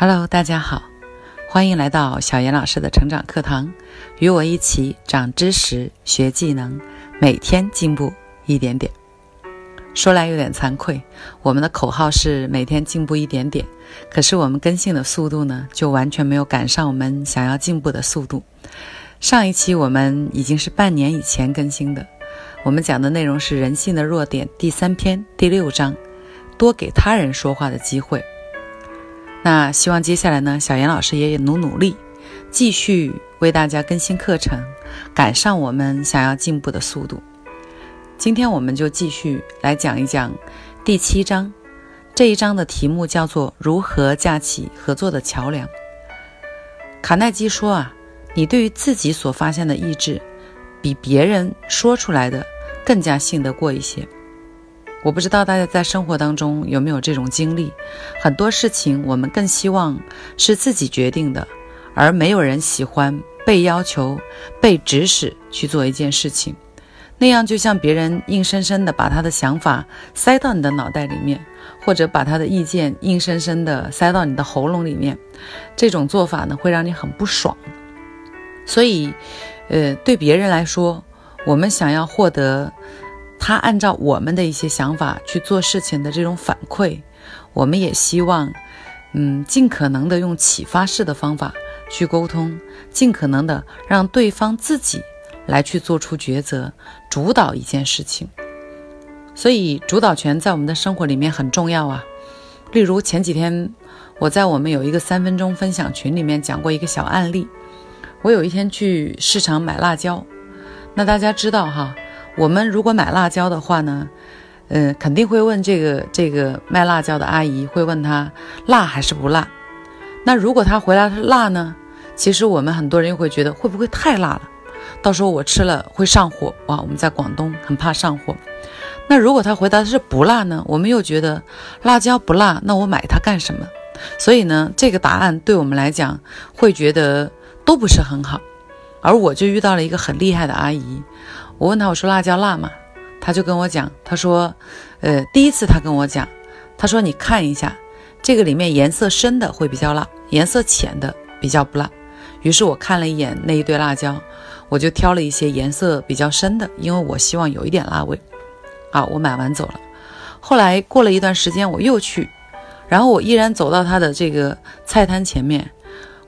Hello，大家好，欢迎来到小严老师的成长课堂，与我一起长知识、学技能，每天进步一点点。说来有点惭愧，我们的口号是每天进步一点点，可是我们更新的速度呢，就完全没有赶上我们想要进步的速度。上一期我们已经是半年以前更新的，我们讲的内容是人性的弱点第三篇第六章，多给他人说话的机会。那希望接下来呢，小严老师也努努力，继续为大家更新课程，赶上我们想要进步的速度。今天我们就继续来讲一讲第七章，这一章的题目叫做“如何架起合作的桥梁”。卡耐基说啊，你对于自己所发现的意志，比别人说出来的更加信得过一些。我不知道大家在生活当中有没有这种经历，很多事情我们更希望是自己决定的，而没有人喜欢被要求、被指使去做一件事情，那样就像别人硬生生的把他的想法塞到你的脑袋里面，或者把他的意见硬生生的塞到你的喉咙里面，这种做法呢会让你很不爽。所以，呃，对别人来说，我们想要获得。他按照我们的一些想法去做事情的这种反馈，我们也希望，嗯，尽可能的用启发式的方法去沟通，尽可能的让对方自己来去做出抉择，主导一件事情。所以，主导权在我们的生活里面很重要啊。例如前几天我在我们有一个三分钟分享群里面讲过一个小案例，我有一天去市场买辣椒，那大家知道哈。我们如果买辣椒的话呢，嗯，肯定会问这个这个卖辣椒的阿姨，会问她辣还是不辣。那如果她回答是辣呢，其实我们很多人又会觉得会不会太辣了，到时候我吃了会上火哇。我们在广东很怕上火。那如果她回答的是不辣呢，我们又觉得辣椒不辣，那我买它干什么？所以呢，这个答案对我们来讲会觉得都不是很好。而我就遇到了一个很厉害的阿姨。我问他，我说辣椒辣吗？他就跟我讲，他说，呃，第一次他跟我讲，他说你看一下，这个里面颜色深的会比较辣，颜色浅的比较不辣。于是我看了一眼那一堆辣椒，我就挑了一些颜色比较深的，因为我希望有一点辣味。啊，我买完走了。后来过了一段时间，我又去，然后我依然走到他的这个菜摊前面，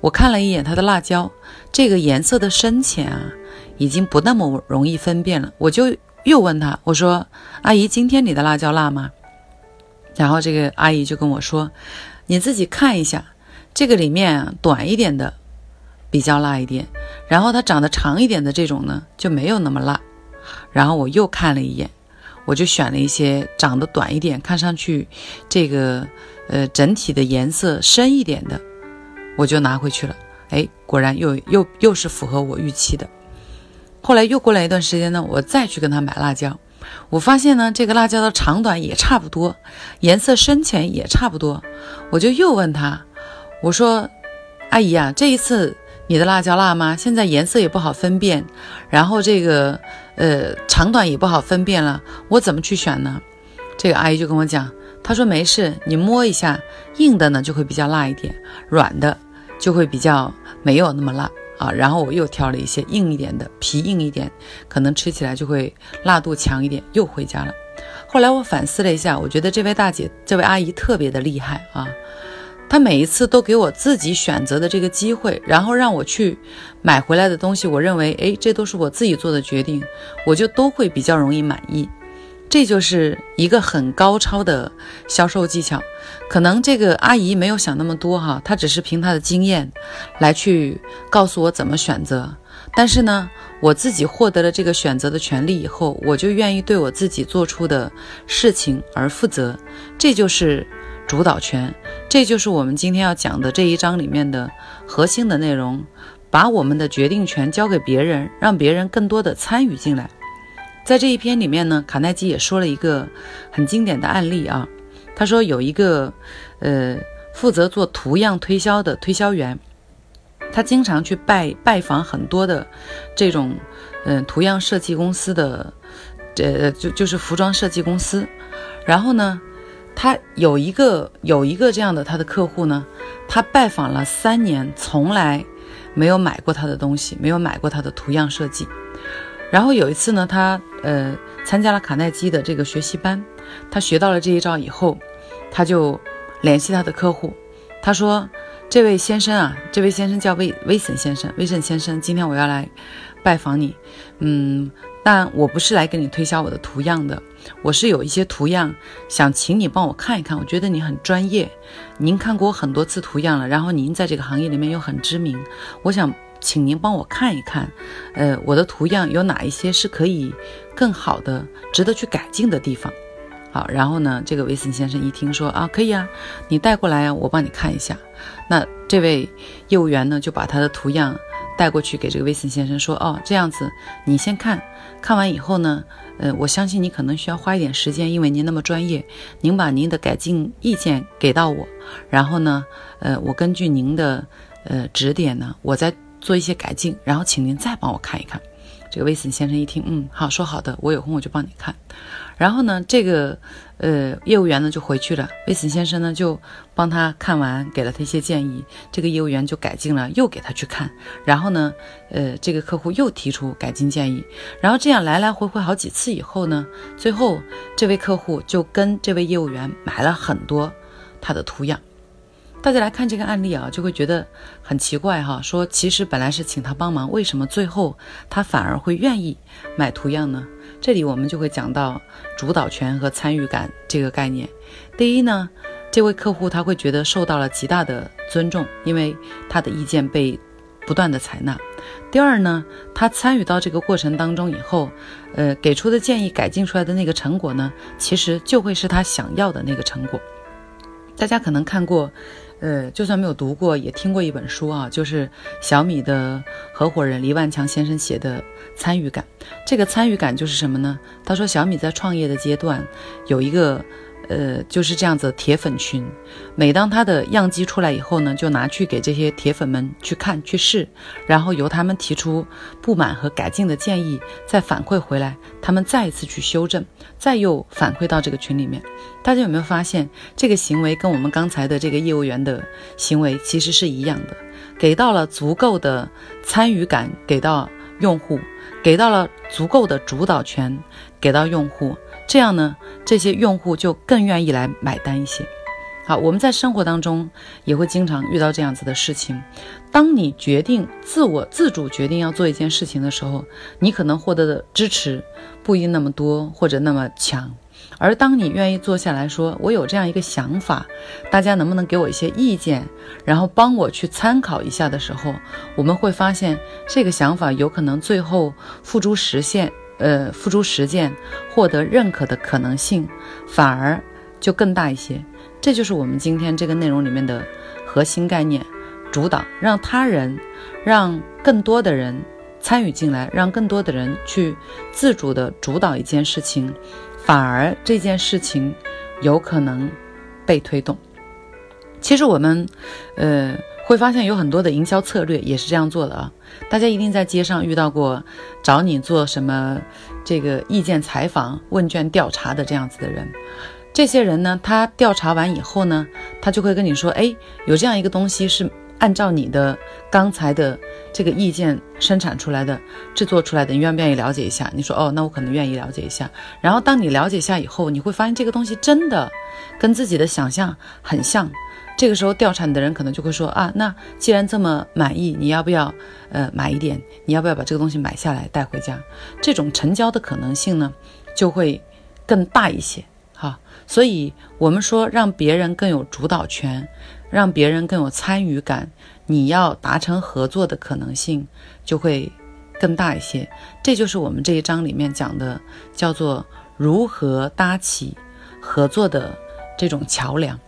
我看了一眼他的辣椒，这个颜色的深浅啊。已经不那么容易分辨了，我就又问他，我说：“阿姨，今天你的辣椒辣吗？”然后这个阿姨就跟我说：“你自己看一下，这个里面短一点的比较辣一点，然后它长得长一点的这种呢就没有那么辣。”然后我又看了一眼，我就选了一些长得短一点，看上去这个呃整体的颜色深一点的，我就拿回去了。哎，果然又又又是符合我预期的。后来又过来一段时间呢，我再去跟他买辣椒，我发现呢，这个辣椒的长短也差不多，颜色深浅也差不多。我就又问他，我说：“阿姨啊，这一次你的辣椒辣吗？现在颜色也不好分辨，然后这个呃长短也不好分辨了，我怎么去选呢？”这个阿姨就跟我讲，她说：“没事，你摸一下，硬的呢就会比较辣一点，软的就会比较没有那么辣。”啊，然后我又挑了一些硬一点的，皮硬一点，可能吃起来就会辣度强一点，又回家了。后来我反思了一下，我觉得这位大姐、这位阿姨特别的厉害啊，她每一次都给我自己选择的这个机会，然后让我去买回来的东西，我认为，哎，这都是我自己做的决定，我就都会比较容易满意。这就是一个很高超的销售技巧，可能这个阿姨没有想那么多哈，她只是凭她的经验来去告诉我怎么选择。但是呢，我自己获得了这个选择的权利以后，我就愿意对我自己做出的事情而负责。这就是主导权，这就是我们今天要讲的这一章里面的核心的内容，把我们的决定权交给别人，让别人更多的参与进来。在这一篇里面呢，卡耐基也说了一个很经典的案例啊。他说有一个呃负责做图样推销的推销员，他经常去拜拜访很多的这种嗯图样设计公司的，呃就就是服装设计公司。然后呢，他有一个有一个这样的他的客户呢，他拜访了三年，从来没有买过他的东西，没有买过他的图样设计。然后有一次呢，他呃参加了卡耐基的这个学习班，他学到了这一招以后，他就联系他的客户，他说：“这位先生啊，这位先生叫威威森先生，威森先生，今天我要来拜访你，嗯，但我不是来给你推销我的图样的，我是有一些图样想请你帮我看一看，我觉得你很专业，您看过很多次图样了，然后您在这个行业里面又很知名，我想。”请您帮我看一看，呃，我的图样有哪一些是可以更好的、值得去改进的地方？好，然后呢，这个威森先生一听说啊，可以啊，你带过来啊，我帮你看一下。那这位业务员呢，就把他的图样带过去给这个威森先生说，哦，这样子，你先看看完以后呢，呃，我相信你可能需要花一点时间，因为您那么专业，您把您的改进意见给到我，然后呢，呃，我根据您的呃指点呢，我再。做一些改进，然后请您再帮我看一看。这个威森先生一听，嗯，好，说好的，我有空我就帮你看。然后呢，这个呃业务员呢就回去了，威森先生呢就帮他看完，给了他一些建议。这个业务员就改进了，又给他去看。然后呢，呃，这个客户又提出改进建议。然后这样来来回回好几次以后呢，最后这位客户就跟这位业务员买了很多他的图样。大家来看这个案例啊，就会觉得很奇怪哈。说其实本来是请他帮忙，为什么最后他反而会愿意买图样呢？这里我们就会讲到主导权和参与感这个概念。第一呢，这位客户他会觉得受到了极大的尊重，因为他的意见被不断的采纳。第二呢，他参与到这个过程当中以后，呃，给出的建议改进出来的那个成果呢，其实就会是他想要的那个成果。大家可能看过。呃，就算没有读过，也听过一本书啊，就是小米的合伙人黎万强先生写的《参与感》。这个参与感就是什么呢？他说，小米在创业的阶段有一个。呃，就是这样子，铁粉群，每当他的样机出来以后呢，就拿去给这些铁粉们去看、去试，然后由他们提出不满和改进的建议，再反馈回来，他们再一次去修正，再又反馈到这个群里面。大家有没有发现，这个行为跟我们刚才的这个业务员的行为其实是一样的？给到了足够的参与感，给到用户，给到了足够的主导权，给到用户。这样呢，这些用户就更愿意来买单一些。好，我们在生活当中也会经常遇到这样子的事情。当你决定自我自主决定要做一件事情的时候，你可能获得的支持不一定那么多或者那么强。而当你愿意坐下来说“我有这样一个想法，大家能不能给我一些意见，然后帮我去参考一下”的时候，我们会发现这个想法有可能最后付诸实现。呃，付诸实践，获得认可的可能性反而就更大一些。这就是我们今天这个内容里面的核心概念：主导，让他人，让更多的人参与进来，让更多的人去自主的主导一件事情，反而这件事情有可能被推动。其实我们，呃。会发现有很多的营销策略也是这样做的啊！大家一定在街上遇到过找你做什么这个意见采访、问卷调查的这样子的人。这些人呢，他调查完以后呢，他就会跟你说：“哎，有这样一个东西是按照你的刚才的这个意见生产出来的、制作出来的，你愿不愿意了解一下？”你说：“哦，那我可能愿意了解一下。”然后当你了解一下以后，你会发现这个东西真的跟自己的想象很像。这个时候，调查你的人可能就会说啊，那既然这么满意，你要不要呃买一点？你要不要把这个东西买下来带回家？这种成交的可能性呢，就会更大一些。哈，所以我们说让别人更有主导权，让别人更有参与感，你要达成合作的可能性就会更大一些。这就是我们这一章里面讲的，叫做如何搭起合作的这种桥梁。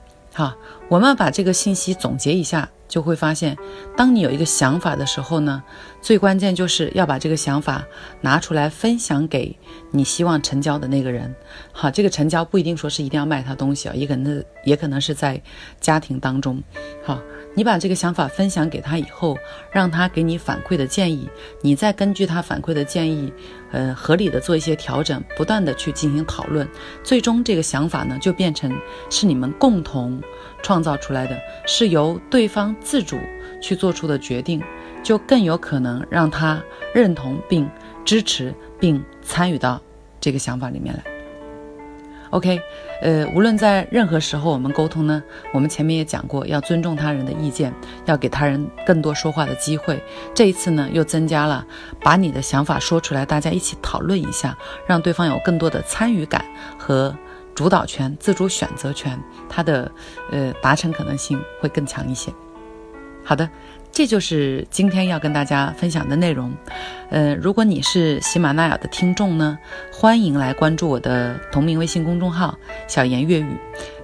哈，我们把这个信息总结一下，就会发现，当你有一个想法的时候呢，最关键就是要把这个想法拿出来分享给你希望成交的那个人。好，这个成交不一定说是一定要卖他东西啊，也可能也可能是在家庭当中。好，你把这个想法分享给他以后，让他给你反馈的建议，你再根据他反馈的建议，呃，合理的做一些调整，不断的去进行讨论，最终这个想法呢，就变成是你们共同创造出来的，是由对方自主去做出的决定，就更有可能让他认同并支持并参与到这个想法里面来。OK，呃，无论在任何时候我们沟通呢，我们前面也讲过，要尊重他人的意见，要给他人更多说话的机会。这一次呢，又增加了把你的想法说出来，大家一起讨论一下，让对方有更多的参与感和主导权、自主选择权，他的呃达成可能性会更强一些。好的。这就是今天要跟大家分享的内容。呃，如果你是喜马拉雅的听众呢，欢迎来关注我的同名微信公众号“小言粤语”。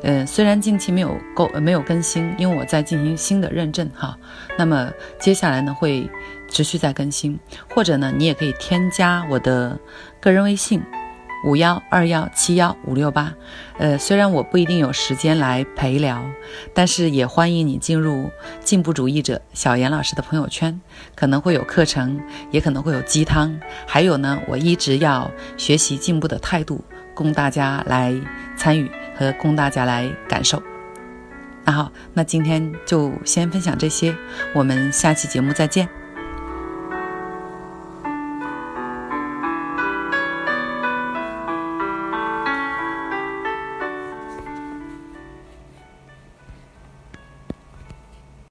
呃，虽然近期没有够没有更新，因为我在进行新的认证哈。那么接下来呢会持续在更新，或者呢你也可以添加我的个人微信。五幺二幺七幺五六八，呃，虽然我不一定有时间来陪聊，但是也欢迎你进入进步主义者小严老师的朋友圈，可能会有课程，也可能会有鸡汤，还有呢，我一直要学习进步的态度，供大家来参与和供大家来感受。那好，那今天就先分享这些，我们下期节目再见。